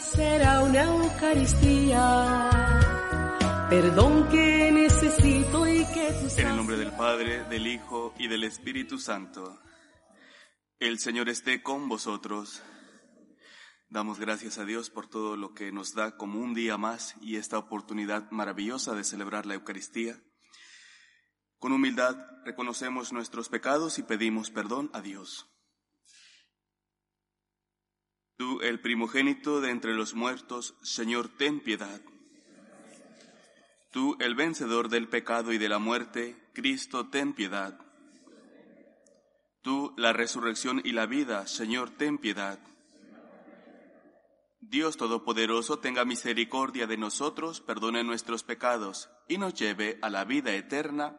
será una Eucaristía. Perdón que necesito y que tú En el nombre del Padre, del Hijo y del Espíritu Santo. El Señor esté con vosotros. Damos gracias a Dios por todo lo que nos da como un día más y esta oportunidad maravillosa de celebrar la Eucaristía. Con humildad reconocemos nuestros pecados y pedimos perdón a Dios. Tú, el primogénito de entre los muertos, Señor, ten piedad. Tú, el vencedor del pecado y de la muerte, Cristo, ten piedad. Tú, la resurrección y la vida, Señor, ten piedad. Dios Todopoderoso, tenga misericordia de nosotros, perdone nuestros pecados y nos lleve a la vida eterna.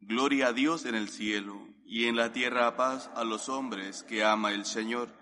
Gloria a Dios en el cielo y en la tierra paz a los hombres que ama el Señor.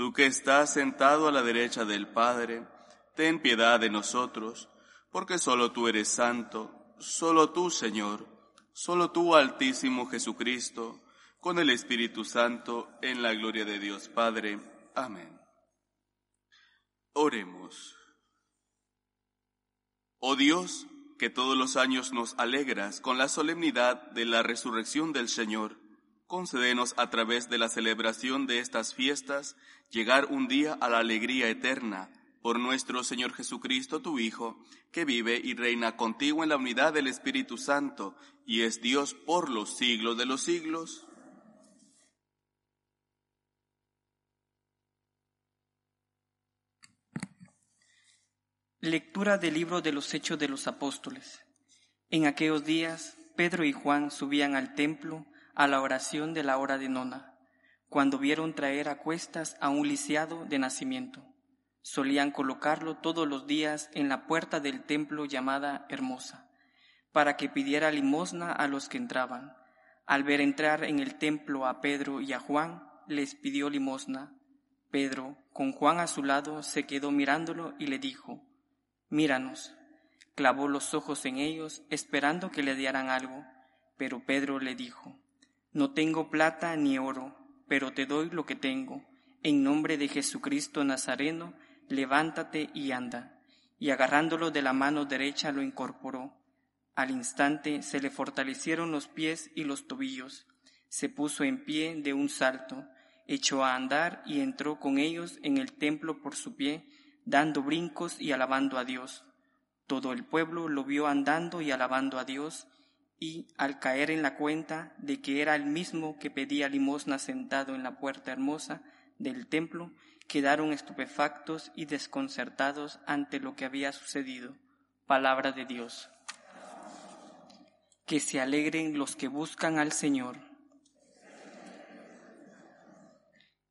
Tú que estás sentado a la derecha del Padre, ten piedad de nosotros, porque solo tú eres santo, solo tú, Señor, solo tú, Altísimo Jesucristo, con el Espíritu Santo, en la gloria de Dios Padre. Amén. Oremos. Oh Dios, que todos los años nos alegras con la solemnidad de la resurrección del Señor, concédenos a través de la celebración de estas fiestas llegar un día a la alegría eterna por nuestro Señor Jesucristo, tu Hijo, que vive y reina contigo en la unidad del Espíritu Santo y es Dios por los siglos de los siglos. Lectura del libro de los Hechos de los Apóstoles. En aquellos días, Pedro y Juan subían al templo a la oración de la hora de nona, cuando vieron traer a cuestas a un lisiado de nacimiento. Solían colocarlo todos los días en la puerta del templo llamada Hermosa, para que pidiera limosna a los que entraban. Al ver entrar en el templo a Pedro y a Juan, les pidió limosna. Pedro, con Juan a su lado, se quedó mirándolo y le dijo, Míranos. Clavó los ojos en ellos, esperando que le dieran algo, pero Pedro le dijo, No tengo plata ni oro, pero te doy lo que tengo. En nombre de Jesucristo Nazareno, levántate y anda. Y agarrándolo de la mano derecha lo incorporó. Al instante se le fortalecieron los pies y los tobillos. Se puso en pie de un salto, echó a andar y entró con ellos en el templo por su pie, dando brincos y alabando a Dios. Todo el pueblo lo vio andando y alabando a Dios, y al caer en la cuenta de que era el mismo que pedía limosna sentado en la puerta hermosa del templo, quedaron estupefactos y desconcertados ante lo que había sucedido. Palabra de Dios. Que se alegren los que buscan al Señor.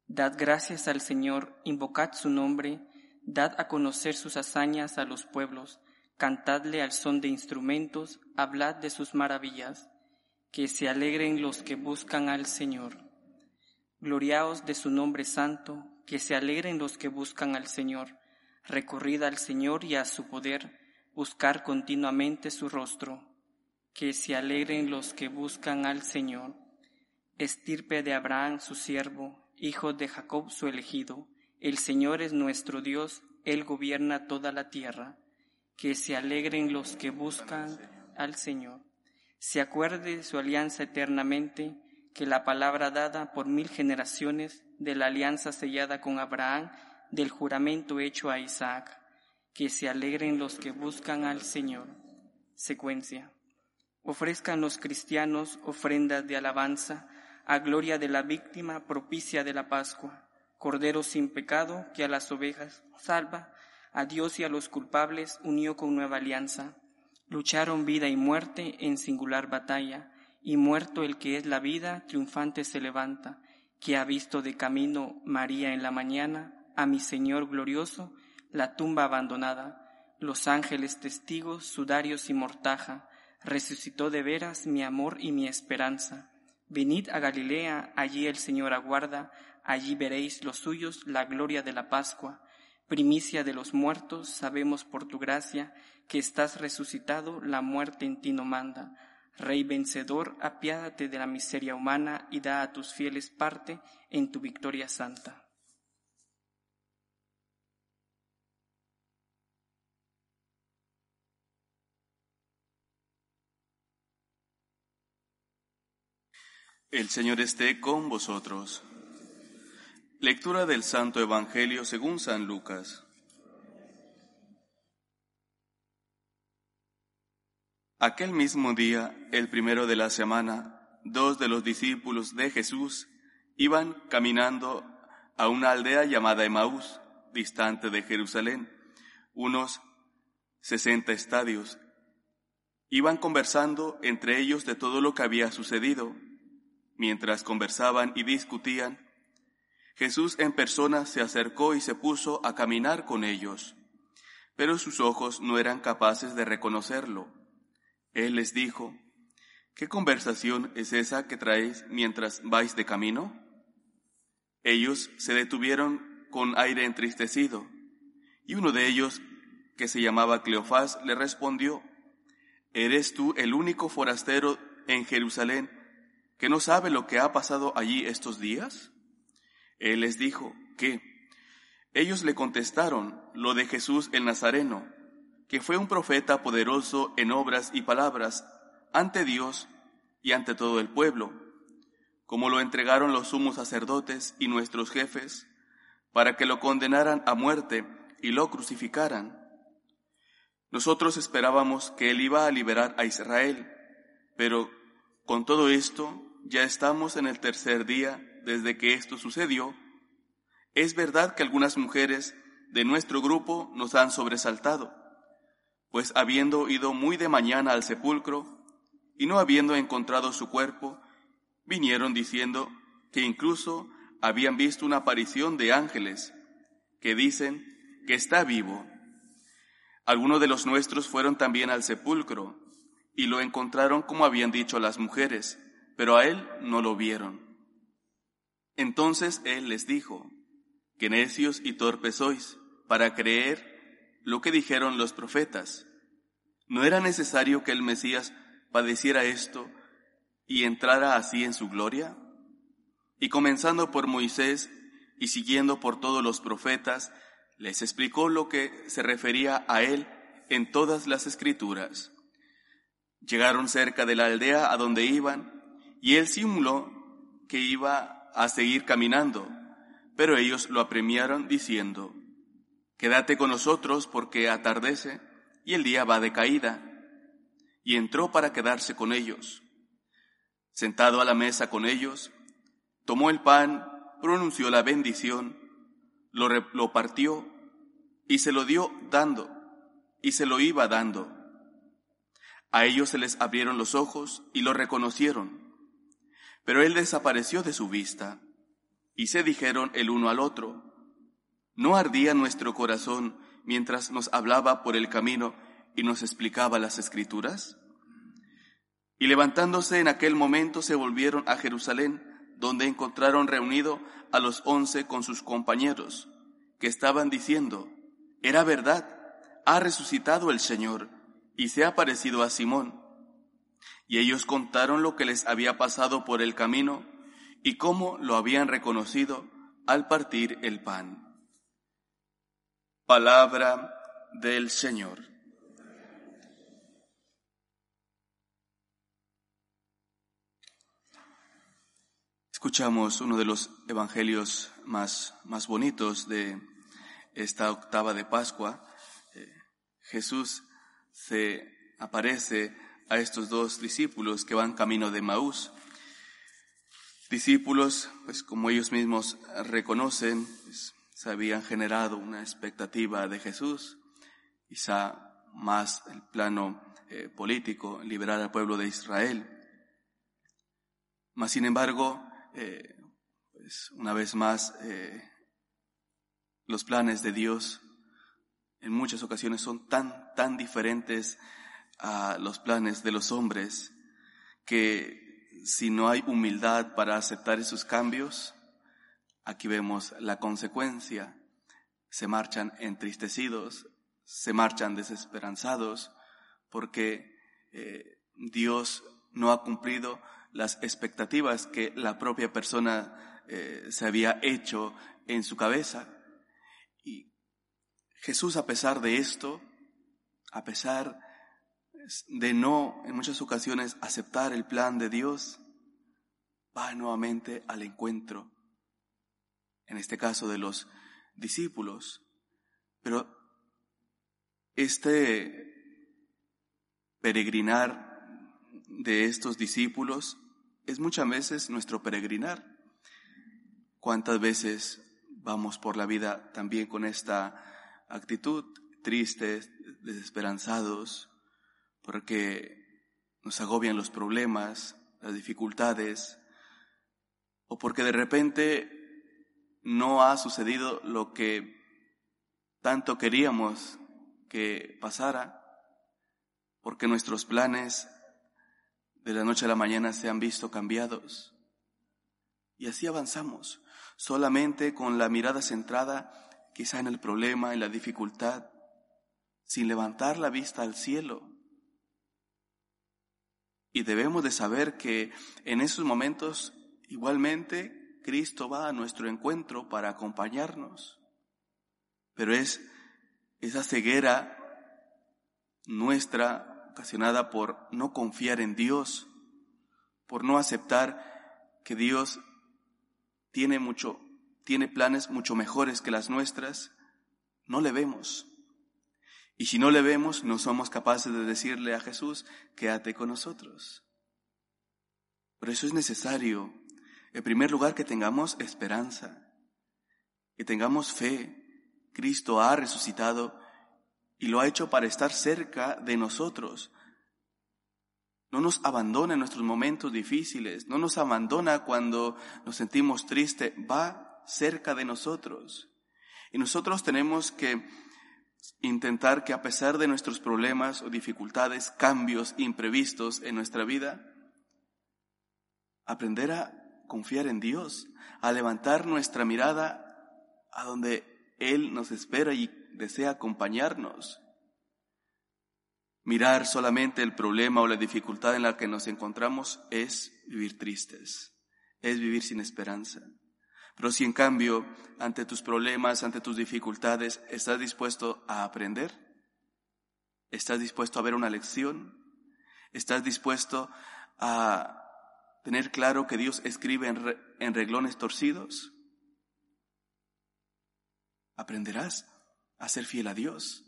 Dad gracias al Señor, invocad su nombre, Dad a conocer sus hazañas a los pueblos, cantadle al son de instrumentos, hablad de sus maravillas, que se alegren los que buscan al Señor. Gloriaos de su nombre santo, que se alegren los que buscan al Señor. Recorrid al Señor y a su poder, buscar continuamente su rostro. Que se alegren los que buscan al Señor. Estirpe de Abraham su siervo, hijo de Jacob su elegido el Señor es nuestro Dios, Él gobierna toda la tierra. Que se alegren los que buscan al Señor. Se acuerde de su alianza eternamente, que la palabra dada por mil generaciones de la alianza sellada con Abraham, del juramento hecho a Isaac. Que se alegren los que buscan al Señor. Secuencia. Ofrezcan los cristianos ofrendas de alabanza a gloria de la víctima propicia de la Pascua, Cordero sin pecado que a las ovejas salva, a Dios y a los culpables unió con nueva alianza. Lucharon vida y muerte en singular batalla, y muerto el que es la vida, triunfante se levanta, que ha visto de camino María en la mañana, a mi Señor glorioso, la tumba abandonada, los ángeles testigos, sudarios y mortaja, resucitó de veras mi amor y mi esperanza. Venid a Galilea, allí el Señor aguarda, allí veréis los suyos la gloria de la Pascua. Primicia de los muertos, sabemos por tu gracia que estás resucitado, la muerte en ti no manda. Rey vencedor, apiádate de la miseria humana y da a tus fieles parte en tu victoria santa. El Señor esté con vosotros. Lectura del Santo Evangelio según San Lucas. Aquel mismo día, el primero de la semana, dos de los discípulos de Jesús iban caminando a una aldea llamada Emaús, distante de Jerusalén, unos sesenta estadios. Iban conversando entre ellos de todo lo que había sucedido. Mientras conversaban y discutían, Jesús en persona se acercó y se puso a caminar con ellos, pero sus ojos no eran capaces de reconocerlo. Él les dijo, ¿qué conversación es esa que traéis mientras vais de camino? Ellos se detuvieron con aire entristecido, y uno de ellos, que se llamaba Cleofás, le respondió, ¿eres tú el único forastero en Jerusalén que no sabe lo que ha pasado allí estos días? Él les dijo, ¿qué? Ellos le contestaron, lo de Jesús el Nazareno que fue un profeta poderoso en obras y palabras ante Dios y ante todo el pueblo, como lo entregaron los sumos sacerdotes y nuestros jefes, para que lo condenaran a muerte y lo crucificaran. Nosotros esperábamos que él iba a liberar a Israel, pero con todo esto ya estamos en el tercer día desde que esto sucedió. Es verdad que algunas mujeres de nuestro grupo nos han sobresaltado pues habiendo ido muy de mañana al sepulcro y no habiendo encontrado su cuerpo, vinieron diciendo que incluso habían visto una aparición de ángeles que dicen que está vivo. Algunos de los nuestros fueron también al sepulcro y lo encontraron como habían dicho las mujeres, pero a él no lo vieron. Entonces él les dijo, que necios y torpes sois para creer lo que dijeron los profetas. ¿No era necesario que el Mesías padeciera esto y entrara así en su gloria? Y comenzando por Moisés y siguiendo por todos los profetas, les explicó lo que se refería a él en todas las escrituras. Llegaron cerca de la aldea a donde iban, y él simuló que iba a seguir caminando, pero ellos lo apremiaron diciendo, Quédate con nosotros porque atardece y el día va de caída. Y entró para quedarse con ellos. Sentado a la mesa con ellos, tomó el pan, pronunció la bendición, lo, lo partió y se lo dio dando, y se lo iba dando. A ellos se les abrieron los ojos y lo reconocieron, pero él desapareció de su vista, y se dijeron el uno al otro, ¿No ardía nuestro corazón mientras nos hablaba por el camino y nos explicaba las escrituras? Y levantándose en aquel momento se volvieron a Jerusalén, donde encontraron reunido a los once con sus compañeros, que estaban diciendo, era verdad, ha resucitado el Señor y se ha parecido a Simón. Y ellos contaron lo que les había pasado por el camino y cómo lo habían reconocido al partir el pan. Palabra del Señor. Escuchamos uno de los evangelios más, más bonitos de esta octava de Pascua. Eh, Jesús se aparece a estos dos discípulos que van camino de Maús. Discípulos, pues como ellos mismos reconocen, pues, se habían generado una expectativa de Jesús, quizá más el plano eh, político, liberar al pueblo de Israel. Mas, sin embargo, eh, pues una vez más, eh, los planes de Dios en muchas ocasiones son tan, tan diferentes a los planes de los hombres que si no hay humildad para aceptar esos cambios, aquí vemos la consecuencia. Se marchan entristecidos, se marchan desesperanzados porque eh, Dios no ha cumplido las expectativas que la propia persona eh, se había hecho en su cabeza. Y Jesús, a pesar de esto, a pesar de no, en muchas ocasiones, aceptar el plan de Dios, va nuevamente al encuentro, en este caso de los discípulos. Pero este peregrinar de estos discípulos es muchas veces nuestro peregrinar. ¿Cuántas veces vamos por la vida también con esta actitud, tristes, desesperanzados, porque nos agobian los problemas, las dificultades, o porque de repente no ha sucedido lo que tanto queríamos que pasara, porque nuestros planes de la noche a la mañana se han visto cambiados. Y así avanzamos, solamente con la mirada centrada quizá en el problema, en la dificultad, sin levantar la vista al cielo. Y debemos de saber que en esos momentos igualmente Cristo va a nuestro encuentro para acompañarnos. Pero es esa ceguera nuestra ocasionada por no confiar en Dios, por no aceptar que Dios tiene mucho, tiene planes mucho mejores que las nuestras, no le vemos. Y si no le vemos, no somos capaces de decirle a Jesús, quédate con nosotros. Por eso es necesario, en primer lugar, que tengamos esperanza, que tengamos fe. Cristo ha resucitado y lo ha hecho para estar cerca de nosotros. No nos abandona en nuestros momentos difíciles, no nos abandona cuando nos sentimos tristes, va cerca de nosotros. Y nosotros tenemos que intentar que a pesar de nuestros problemas o dificultades, cambios imprevistos en nuestra vida, aprender a confiar en Dios, a levantar nuestra mirada a donde Él nos espera y desea acompañarnos. Mirar solamente el problema o la dificultad en la que nos encontramos es vivir tristes, es vivir sin esperanza. Pero si en cambio, ante tus problemas, ante tus dificultades, estás dispuesto a aprender, estás dispuesto a ver una lección, estás dispuesto a tener claro que Dios escribe en, en reglones torcidos, aprenderás a ser fiel a Dios.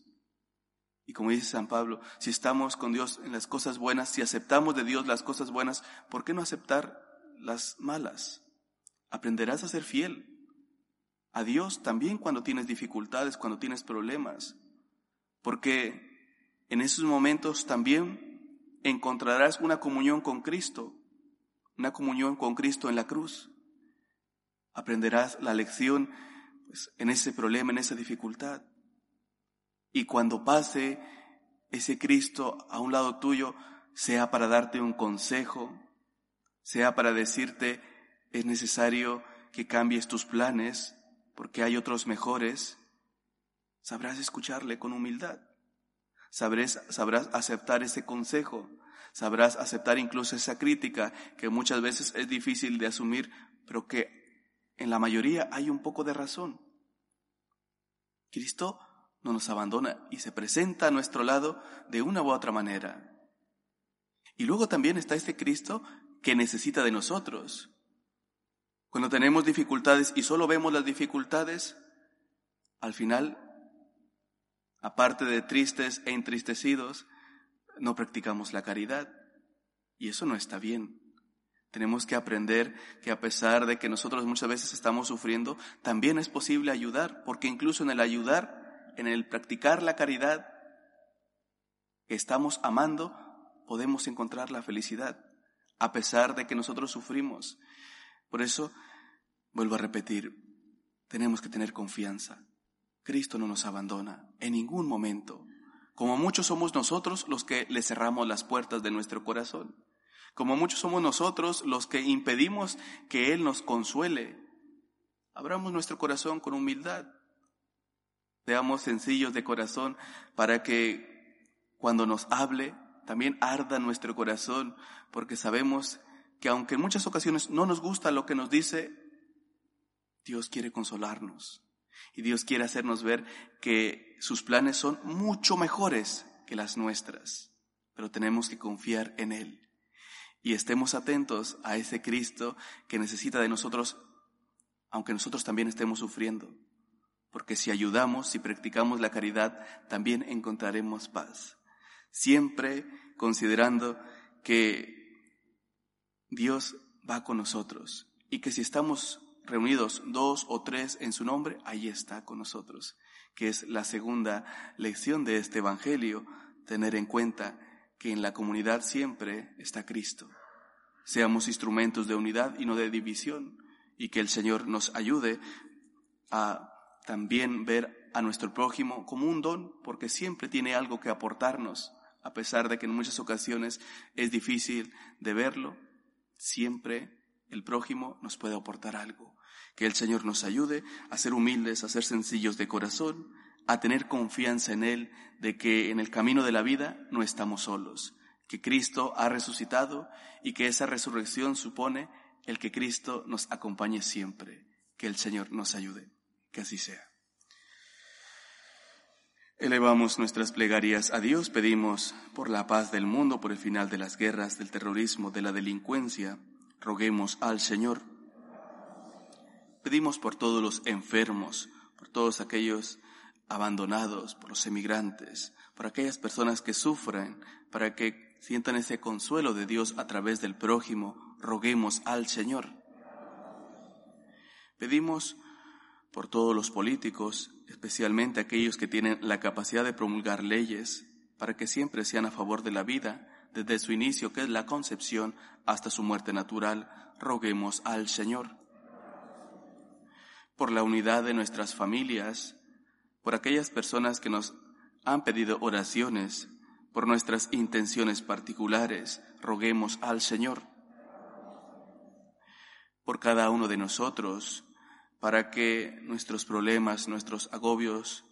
Y como dice San Pablo, si estamos con Dios en las cosas buenas, si aceptamos de Dios las cosas buenas, ¿por qué no aceptar las malas? Aprenderás a ser fiel a Dios también cuando tienes dificultades, cuando tienes problemas, porque en esos momentos también encontrarás una comunión con Cristo, una comunión con Cristo en la cruz. Aprenderás la lección pues, en ese problema, en esa dificultad. Y cuando pase ese Cristo a un lado tuyo, sea para darte un consejo, sea para decirte es necesario que cambies tus planes porque hay otros mejores, sabrás escucharle con humildad. Sabrás, sabrás aceptar ese consejo, sabrás aceptar incluso esa crítica que muchas veces es difícil de asumir, pero que en la mayoría hay un poco de razón. Cristo no nos abandona y se presenta a nuestro lado de una u otra manera. Y luego también está este Cristo que necesita de nosotros. Cuando tenemos dificultades y solo vemos las dificultades, al final, aparte de tristes e entristecidos, no practicamos la caridad. Y eso no está bien. Tenemos que aprender que a pesar de que nosotros muchas veces estamos sufriendo, también es posible ayudar, porque incluso en el ayudar, en el practicar la caridad que estamos amando, podemos encontrar la felicidad, a pesar de que nosotros sufrimos. Por eso, vuelvo a repetir, tenemos que tener confianza. Cristo no nos abandona en ningún momento. Como muchos somos nosotros los que le cerramos las puertas de nuestro corazón. Como muchos somos nosotros los que impedimos que Él nos consuele. Abramos nuestro corazón con humildad. Seamos sencillos de corazón para que cuando nos hable también arda nuestro corazón, porque sabemos que aunque en muchas ocasiones no nos gusta lo que nos dice, Dios quiere consolarnos y Dios quiere hacernos ver que sus planes son mucho mejores que las nuestras, pero tenemos que confiar en Él y estemos atentos a ese Cristo que necesita de nosotros, aunque nosotros también estemos sufriendo. Porque si ayudamos, si practicamos la caridad, también encontraremos paz. Siempre considerando que Dios va con nosotros y que si estamos reunidos dos o tres en su nombre, ahí está con nosotros, que es la segunda lección de este Evangelio, tener en cuenta que en la comunidad siempre está Cristo. Seamos instrumentos de unidad y no de división, y que el Señor nos ayude a también ver a nuestro prójimo como un don, porque siempre tiene algo que aportarnos, a pesar de que en muchas ocasiones es difícil de verlo, siempre el prójimo nos puede aportar algo. Que el Señor nos ayude a ser humildes, a ser sencillos de corazón, a tener confianza en Él de que en el camino de la vida no estamos solos, que Cristo ha resucitado y que esa resurrección supone el que Cristo nos acompañe siempre. Que el Señor nos ayude. Que así sea. Elevamos nuestras plegarias a Dios, pedimos por la paz del mundo, por el final de las guerras, del terrorismo, de la delincuencia. Roguemos al Señor. Pedimos por todos los enfermos, por todos aquellos abandonados, por los emigrantes, por aquellas personas que sufren, para que sientan ese consuelo de Dios a través del prójimo, roguemos al Señor. Pedimos por todos los políticos, especialmente aquellos que tienen la capacidad de promulgar leyes, para que siempre sean a favor de la vida, desde su inicio, que es la concepción, hasta su muerte natural, roguemos al Señor. Por la unidad de nuestras familias, por aquellas personas que nos han pedido oraciones, por nuestras intenciones particulares, roguemos al Señor. Por cada uno de nosotros, para que nuestros problemas, nuestros agobios,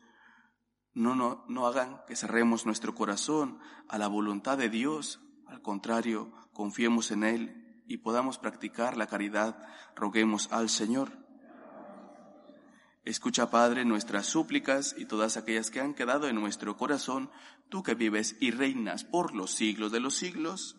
no, no, no hagan que cerremos nuestro corazón a la voluntad de Dios. Al contrario, confiemos en Él y podamos practicar la caridad, roguemos al Señor. Escucha, Padre, nuestras súplicas y todas aquellas que han quedado en nuestro corazón, tú que vives y reinas por los siglos de los siglos.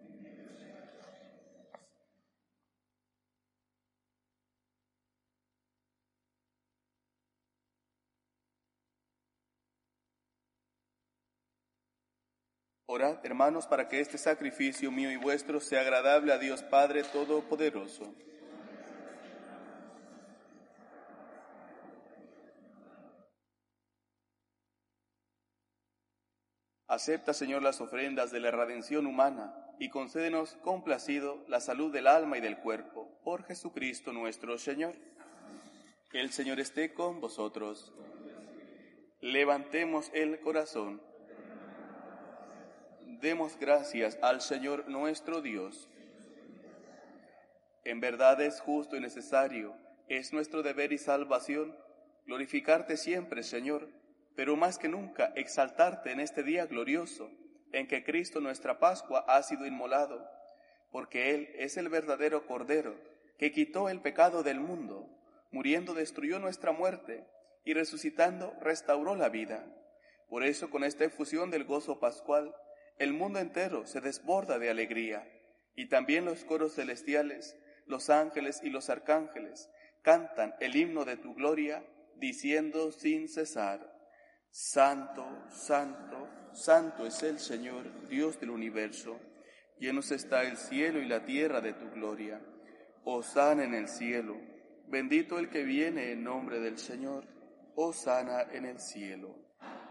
Orad, hermanos, para que este sacrificio mío y vuestro sea agradable a Dios Padre Todopoderoso. Acepta, Señor, las ofrendas de la redención humana y concédenos complacido la salud del alma y del cuerpo, por Jesucristo nuestro Señor. El Señor esté con vosotros. Levantemos el corazón. Demos gracias al Señor nuestro Dios. En verdad es justo y necesario, es nuestro deber y salvación, glorificarte siempre, Señor, pero más que nunca exaltarte en este día glorioso en que Cristo nuestra Pascua ha sido inmolado, porque Él es el verdadero Cordero que quitó el pecado del mundo, muriendo destruyó nuestra muerte y resucitando restauró la vida. Por eso con esta efusión del gozo pascual, el mundo entero se desborda de alegría, y también los coros celestiales, los ángeles y los arcángeles cantan el himno de tu gloria, diciendo sin cesar, Santo, Santo, Santo es el Señor, Dios del universo. Llenos está el cielo y la tierra de tu gloria. Osana en el cielo. Bendito el que viene en nombre del Señor. Osana en el cielo.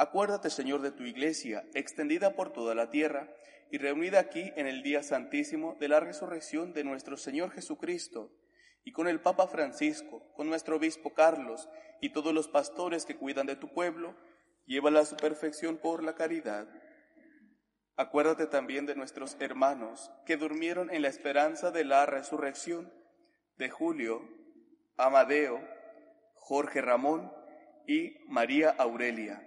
Acuérdate, Señor, de tu iglesia, extendida por toda la tierra y reunida aquí en el día santísimo de la resurrección de nuestro Señor Jesucristo, y con el Papa Francisco, con nuestro obispo Carlos y todos los pastores que cuidan de tu pueblo, llévala a su perfección por la caridad. Acuérdate también de nuestros hermanos que durmieron en la esperanza de la resurrección, de Julio, Amadeo, Jorge Ramón y María Aurelia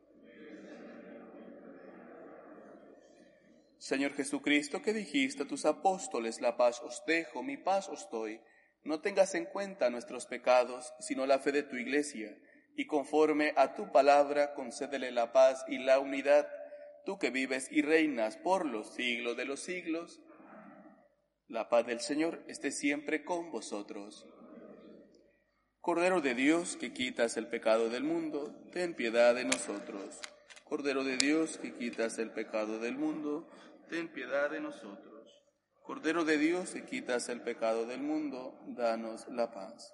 Señor Jesucristo, que dijiste a tus apóstoles, la paz os dejo, mi paz os doy, no tengas en cuenta nuestros pecados, sino la fe de tu iglesia, y conforme a tu palabra concédele la paz y la unidad, tú que vives y reinas por los siglos de los siglos. La paz del Señor esté siempre con vosotros. Cordero de Dios, que quitas el pecado del mundo, ten piedad de nosotros. Cordero de Dios, que quitas el pecado del mundo, ten piedad de nosotros. Cordero de Dios, que quitas el pecado del mundo, danos la paz.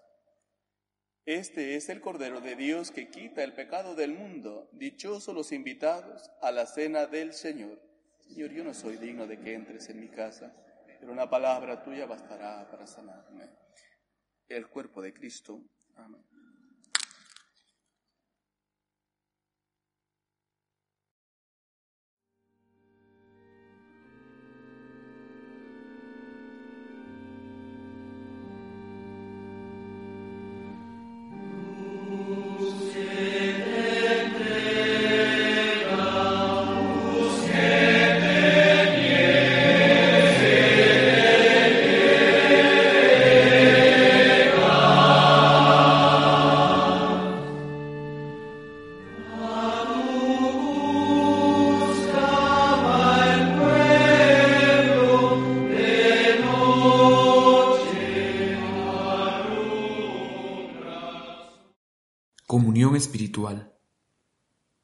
Este es el Cordero de Dios que quita el pecado del mundo. Dichosos los invitados a la cena del Señor. Señor, yo no soy digno de que entres en mi casa, pero una palabra tuya bastará para sanarme. El cuerpo de Cristo Amen.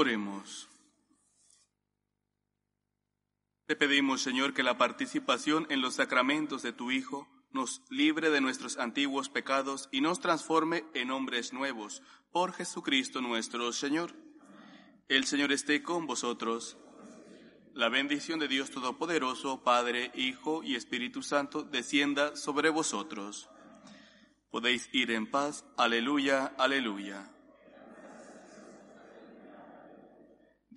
Oremos. Te pedimos, Señor, que la participación en los sacramentos de tu Hijo nos libre de nuestros antiguos pecados y nos transforme en hombres nuevos, por Jesucristo nuestro Señor. El Señor esté con vosotros. La bendición de Dios Todopoderoso, Padre, Hijo y Espíritu Santo, descienda sobre vosotros. Podéis ir en paz. Aleluya, aleluya.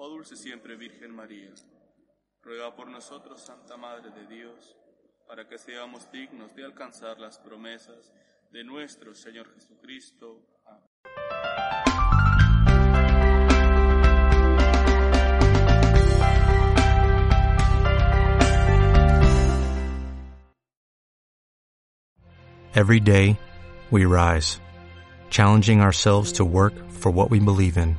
oh dulce siempre Virgen María. Ruega por nosotros, Santa Madre de Dios, para que seamos dignos de alcanzar las promesas de nuestro Señor Jesucristo. Every day, we rise, challenging ourselves to work for what we believe in.